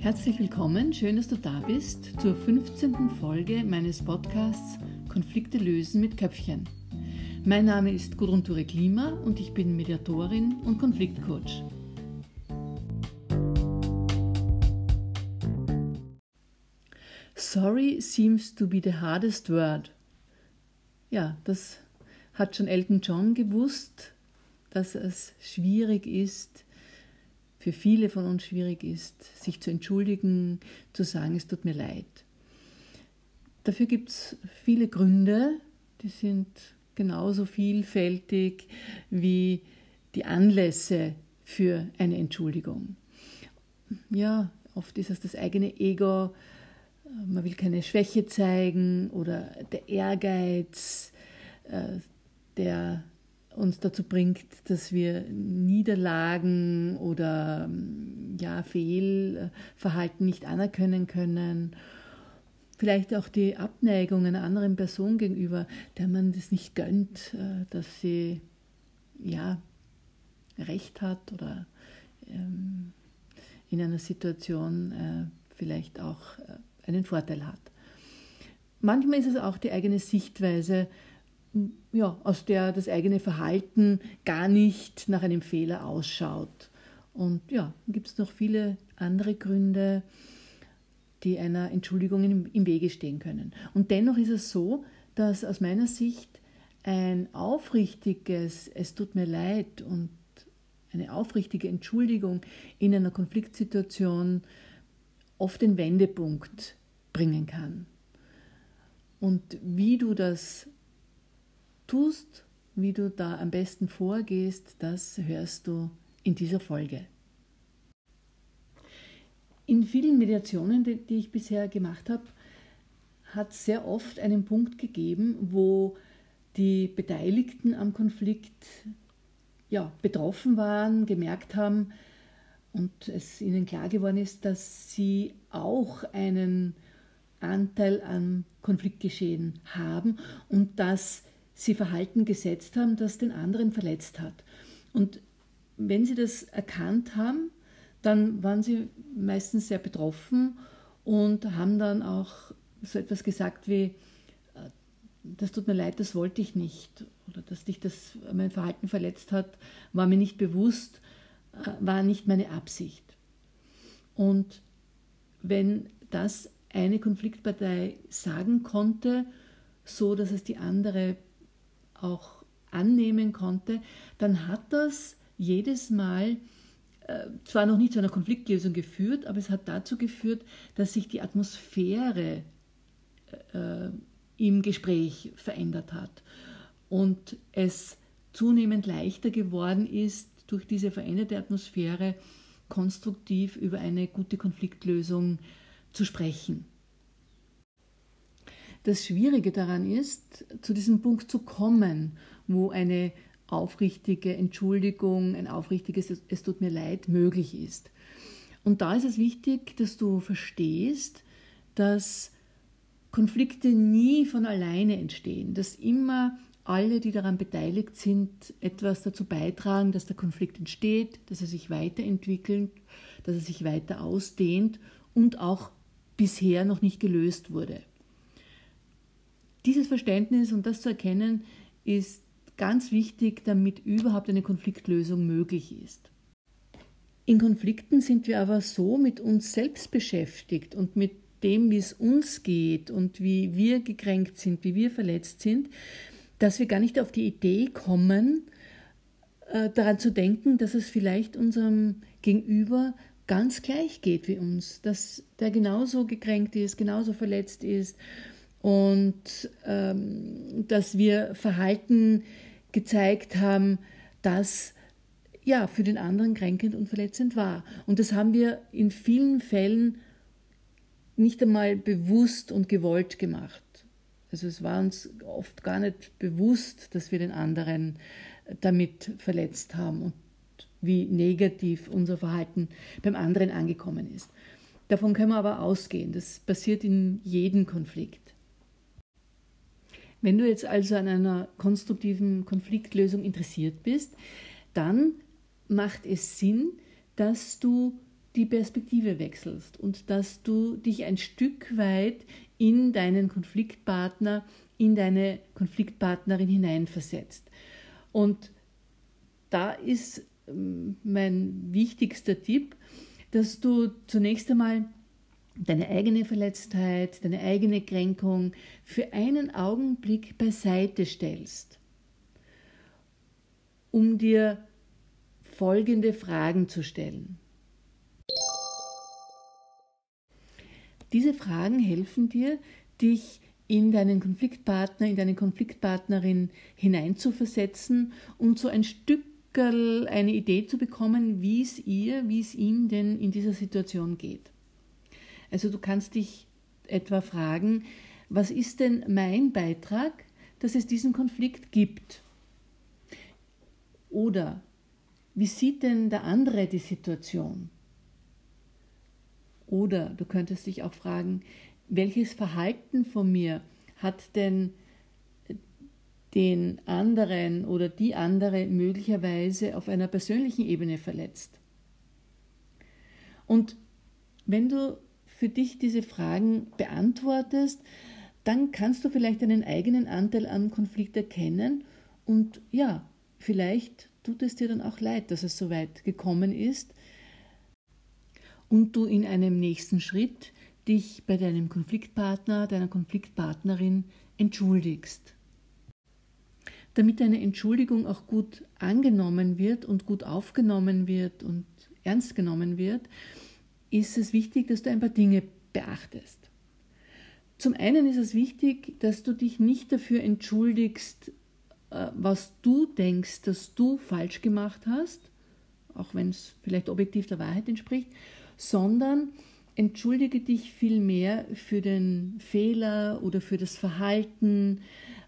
Herzlich willkommen, schön, dass du da bist zur 15. Folge meines Podcasts Konflikte lösen mit Köpfchen. Mein Name ist Gudrun Ture Klima und ich bin Mediatorin und Konfliktcoach. Sorry seems to be the hardest word. Ja, das hat schon Elton John gewusst, dass es schwierig ist, für viele von uns schwierig ist, sich zu entschuldigen, zu sagen, es tut mir leid. Dafür gibt es viele Gründe, die sind genauso vielfältig wie die Anlässe für eine Entschuldigung. Ja, oft ist es das eigene Ego, man will keine Schwäche zeigen oder der Ehrgeiz, äh, der uns dazu bringt, dass wir Niederlagen oder ja, Fehlverhalten nicht anerkennen können. Vielleicht auch die Abneigung einer anderen Person gegenüber, der man das nicht gönnt, äh, dass sie ja recht hat oder ähm, in einer Situation äh, vielleicht auch äh, einen Vorteil hat. Manchmal ist es auch die eigene Sichtweise, ja, aus der das eigene Verhalten gar nicht nach einem Fehler ausschaut. Und ja, gibt es noch viele andere Gründe, die einer Entschuldigung im, im Wege stehen können. Und dennoch ist es so, dass aus meiner Sicht ein aufrichtiges Es tut mir leid und eine aufrichtige Entschuldigung in einer Konfliktsituation oft den Wendepunkt bringen kann. Und wie du das tust, wie du da am besten vorgehst, das hörst du in dieser Folge. In vielen Mediationen, die ich bisher gemacht habe, hat es sehr oft einen Punkt gegeben, wo die Beteiligten am Konflikt ja, betroffen waren, gemerkt haben und es ihnen klar geworden ist, dass sie auch einen Anteil am Konfliktgeschehen haben und dass sie Verhalten gesetzt haben, das den anderen verletzt hat. Und wenn sie das erkannt haben, dann waren sie meistens sehr betroffen und haben dann auch so etwas gesagt wie, äh, das tut mir leid, das wollte ich nicht. Oder dass dich das mein Verhalten verletzt hat, war mir nicht bewusst, äh, war nicht meine Absicht. Und wenn das eine Konfliktpartei sagen konnte, so dass es die andere auch annehmen konnte, dann hat das jedes Mal äh, zwar noch nicht zu einer Konfliktlösung geführt, aber es hat dazu geführt, dass sich die Atmosphäre äh, im Gespräch verändert hat und es zunehmend leichter geworden ist, durch diese veränderte Atmosphäre konstruktiv über eine gute Konfliktlösung zu sprechen. Das Schwierige daran ist, zu diesem Punkt zu kommen, wo eine aufrichtige Entschuldigung, ein aufrichtiges Es tut mir leid möglich ist. Und da ist es wichtig, dass du verstehst, dass Konflikte nie von alleine entstehen, dass immer alle, die daran beteiligt sind, etwas dazu beitragen, dass der Konflikt entsteht, dass er sich weiterentwickelt, dass er sich weiter ausdehnt und auch bisher noch nicht gelöst wurde. Dieses Verständnis und das zu erkennen ist ganz wichtig, damit überhaupt eine Konfliktlösung möglich ist. In Konflikten sind wir aber so mit uns selbst beschäftigt und mit dem, wie es uns geht und wie wir gekränkt sind, wie wir verletzt sind, dass wir gar nicht auf die Idee kommen, äh, daran zu denken, dass es vielleicht unserem Gegenüber ganz gleich geht wie uns, dass der genauso gekränkt ist, genauso verletzt ist und ähm, dass wir Verhalten gezeigt haben, das ja für den anderen kränkend und verletzend war. Und das haben wir in vielen Fällen nicht einmal bewusst und gewollt gemacht. Also es war uns oft gar nicht bewusst, dass wir den anderen damit verletzt haben und wie negativ unser Verhalten beim anderen angekommen ist. Davon können wir aber ausgehen. Das passiert in jedem Konflikt. Wenn du jetzt also an einer konstruktiven Konfliktlösung interessiert bist, dann macht es Sinn, dass du die Perspektive wechselst und dass du dich ein Stück weit in deinen Konfliktpartner, in deine Konfliktpartnerin hineinversetzt. Und da ist ähm, mein wichtigster Tipp, dass du zunächst einmal deine eigene Verletztheit, deine eigene Kränkung für einen Augenblick beiseite stellst, um dir folgende Fragen zu stellen. Diese Fragen helfen dir, dich in deinen Konfliktpartner, in deine Konfliktpartnerin hineinzuversetzen und so ein Stück eine Idee zu bekommen, wie es ihr, wie es ihm denn in dieser Situation geht. Also du kannst dich etwa fragen, was ist denn mein Beitrag, dass es diesen Konflikt gibt? Oder wie sieht denn der andere die Situation? Oder du könntest dich auch fragen, welches Verhalten von mir hat denn den anderen oder die andere möglicherweise auf einer persönlichen Ebene verletzt? Und wenn du für dich diese Fragen beantwortest, dann kannst du vielleicht einen eigenen Anteil am Konflikt erkennen und ja, vielleicht tut es dir dann auch leid, dass es so weit gekommen ist und du in einem nächsten Schritt dich bei deinem Konfliktpartner, deiner Konfliktpartnerin entschuldigst. Damit deine Entschuldigung auch gut angenommen wird und gut aufgenommen wird und ernst genommen wird, ist es wichtig, dass du ein paar Dinge beachtest. Zum einen ist es wichtig, dass du dich nicht dafür entschuldigst, äh, was du denkst, dass du falsch gemacht hast, auch wenn es vielleicht objektiv der Wahrheit entspricht, sondern entschuldige dich vielmehr für den Fehler oder für das Verhalten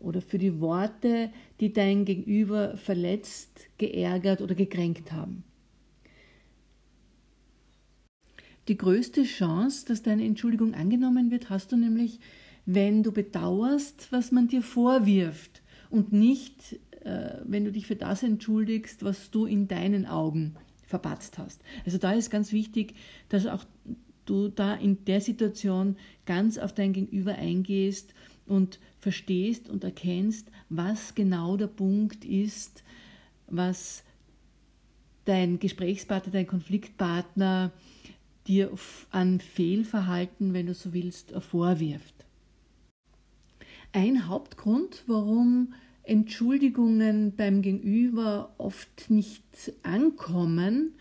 oder für die Worte, die dein Gegenüber verletzt, geärgert oder gekränkt haben. Die größte Chance, dass deine Entschuldigung angenommen wird, hast du nämlich, wenn du bedauerst, was man dir vorwirft und nicht, äh, wenn du dich für das entschuldigst, was du in deinen Augen verpatzt hast. Also da ist ganz wichtig, dass auch du da in der Situation ganz auf dein Gegenüber eingehst und verstehst und erkennst, was genau der Punkt ist, was dein Gesprächspartner, dein Konfliktpartner dir an Fehlverhalten, wenn du so willst, vorwirft. Ein Hauptgrund, warum Entschuldigungen beim Gegenüber oft nicht ankommen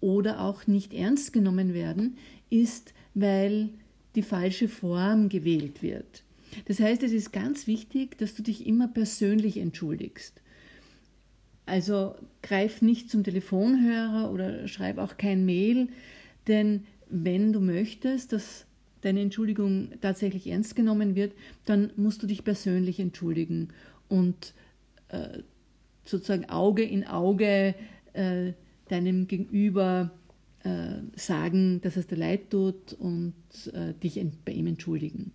oder auch nicht ernst genommen werden, ist, weil die falsche Form gewählt wird. Das heißt, es ist ganz wichtig, dass du dich immer persönlich entschuldigst. Also greif nicht zum Telefonhörer oder schreib auch kein Mail, denn wenn du möchtest, dass deine Entschuldigung tatsächlich ernst genommen wird, dann musst du dich persönlich entschuldigen und äh, sozusagen Auge in Auge äh, deinem Gegenüber äh, sagen, dass es dir leid tut und äh, dich bei ihm entschuldigen.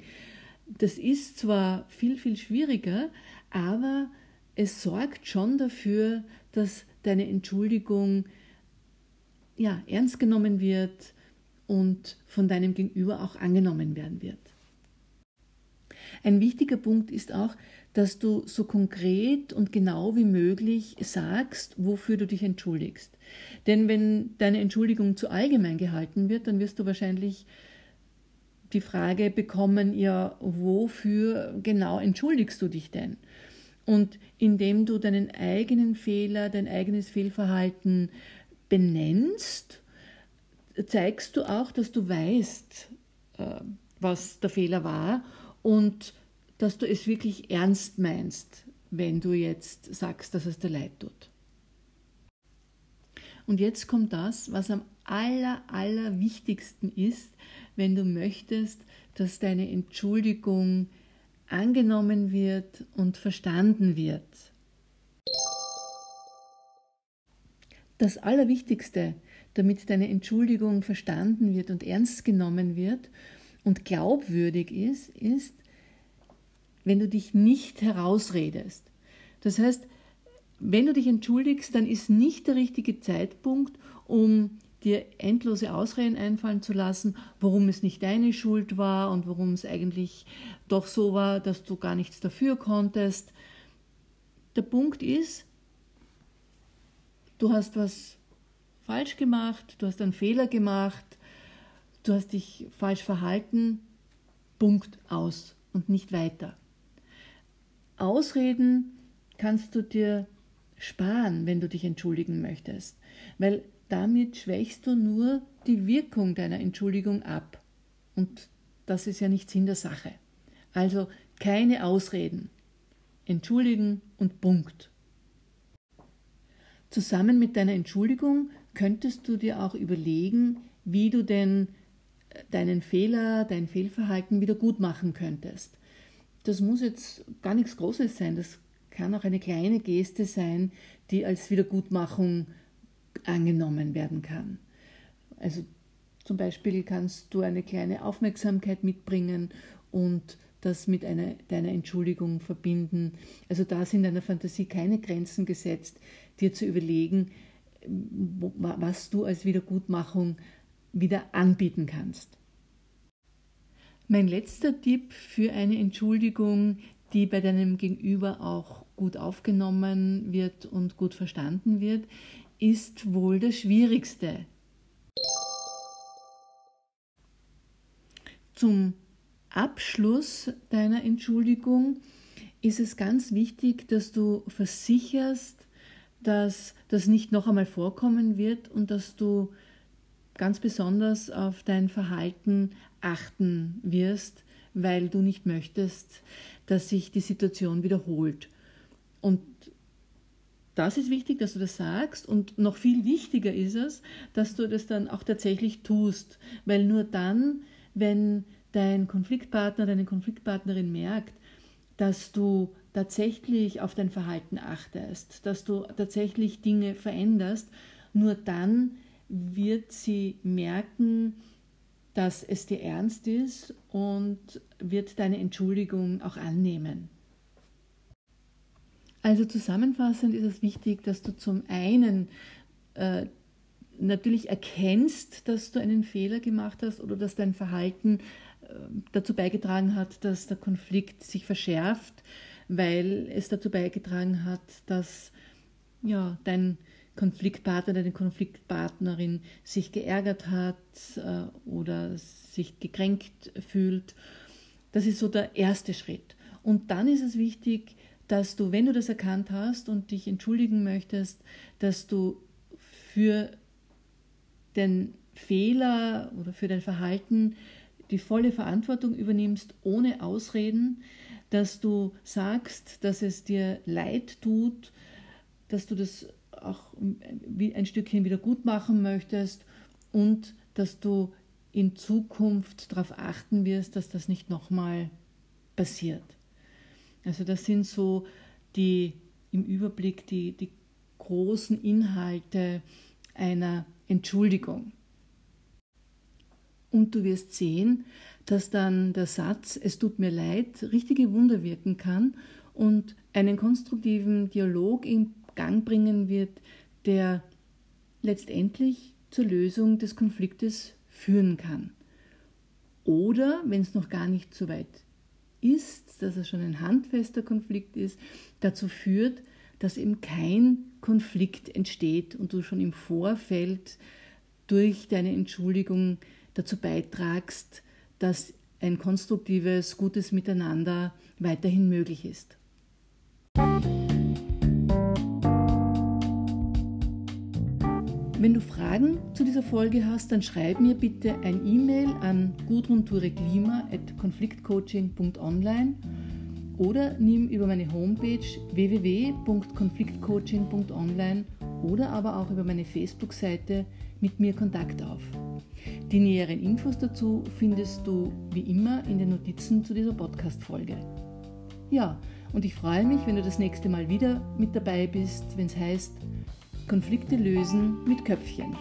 Das ist zwar viel, viel schwieriger, aber es sorgt schon dafür, dass deine Entschuldigung ja, ernst genommen wird und von deinem Gegenüber auch angenommen werden wird. Ein wichtiger Punkt ist auch, dass du so konkret und genau wie möglich sagst, wofür du dich entschuldigst. Denn wenn deine Entschuldigung zu allgemein gehalten wird, dann wirst du wahrscheinlich die Frage bekommen, ja, wofür genau entschuldigst du dich denn? Und indem du deinen eigenen Fehler, dein eigenes Fehlverhalten benennst, zeigst du auch, dass du weißt, äh, was der Fehler war und dass du es wirklich ernst meinst, wenn du jetzt sagst, dass es dir leid tut. Und jetzt kommt das, was am aller, aller wichtigsten ist, wenn du möchtest, dass deine Entschuldigung angenommen wird und verstanden wird. Das Allerwichtigste, damit deine Entschuldigung verstanden wird und ernst genommen wird und glaubwürdig ist, ist, wenn du dich nicht herausredest. Das heißt, wenn du dich entschuldigst, dann ist nicht der richtige Zeitpunkt, um dir endlose Ausreden einfallen zu lassen, warum es nicht deine Schuld war und warum es eigentlich doch so war, dass du gar nichts dafür konntest. Der Punkt ist, du hast was falsch gemacht, du hast einen Fehler gemacht, du hast dich falsch verhalten, Punkt aus und nicht weiter. Ausreden kannst du dir sparen, wenn du dich entschuldigen möchtest, weil damit schwächst du nur die Wirkung deiner Entschuldigung ab. Und das ist ja nicht Sinn der Sache. Also keine Ausreden. Entschuldigen und Punkt. Zusammen mit deiner Entschuldigung könntest du dir auch überlegen, wie du denn deinen Fehler, dein Fehlverhalten wieder gut machen könntest. Das muss jetzt gar nichts Großes sein, das kann auch eine kleine Geste sein, die als Wiedergutmachung angenommen werden kann. Also zum Beispiel kannst du eine kleine Aufmerksamkeit mitbringen und das mit einer, deiner Entschuldigung verbinden. Also da sind deiner Fantasie keine Grenzen gesetzt, dir zu überlegen, was du als Wiedergutmachung wieder anbieten kannst. Mein letzter Tipp für eine Entschuldigung, die bei deinem Gegenüber auch gut aufgenommen wird und gut verstanden wird, ist wohl das Schwierigste. Zum Abschluss deiner Entschuldigung ist es ganz wichtig, dass du versicherst, dass das nicht noch einmal vorkommen wird und dass du ganz besonders auf dein Verhalten achten wirst, weil du nicht möchtest, dass sich die Situation wiederholt. Und das ist wichtig, dass du das sagst und noch viel wichtiger ist es, dass du das dann auch tatsächlich tust, weil nur dann, wenn dein Konfliktpartner, deine Konfliktpartnerin merkt, dass du tatsächlich auf dein Verhalten achtest, dass du tatsächlich Dinge veränderst, nur dann wird sie merken, dass es dir ernst ist und wird deine Entschuldigung auch annehmen. Also zusammenfassend ist es wichtig, dass du zum einen äh, natürlich erkennst, dass du einen Fehler gemacht hast oder dass dein Verhalten äh, dazu beigetragen hat, dass der Konflikt sich verschärft, weil es dazu beigetragen hat, dass ja, dein Konfliktpartner, deine Konfliktpartnerin sich geärgert hat äh, oder sich gekränkt fühlt. Das ist so der erste Schritt. Und dann ist es wichtig, dass du, wenn du das erkannt hast und dich entschuldigen möchtest, dass du für den Fehler oder für dein Verhalten die volle Verantwortung übernimmst, ohne Ausreden, dass du sagst, dass es dir leid tut, dass du das auch ein Stückchen wieder gut machen möchtest und dass du in Zukunft darauf achten wirst, dass das nicht nochmal passiert. Also das sind so die im Überblick die, die großen Inhalte einer Entschuldigung. Und du wirst sehen, dass dann der Satz Es tut mir leid richtige Wunder wirken kann und einen konstruktiven Dialog in Gang bringen wird, der letztendlich zur Lösung des Konfliktes führen kann. Oder, wenn es noch gar nicht so weit ist, dass es schon ein handfester Konflikt ist, dazu führt, dass eben kein Konflikt entsteht und du schon im Vorfeld durch deine Entschuldigung dazu beitragst, dass ein konstruktives, gutes Miteinander weiterhin möglich ist. Wenn du Fragen zu dieser Folge hast, dann schreib mir bitte ein E-Mail an gudruntureklima.konfliktcoaching.online oder nimm über meine Homepage www.konfliktcoaching.online oder aber auch über meine Facebook-Seite mit mir Kontakt auf. Die näheren Infos dazu findest du wie immer in den Notizen zu dieser Podcast-Folge. Ja, und ich freue mich, wenn du das nächste Mal wieder mit dabei bist, wenn es heißt, Konflikte lösen mit Köpfchen.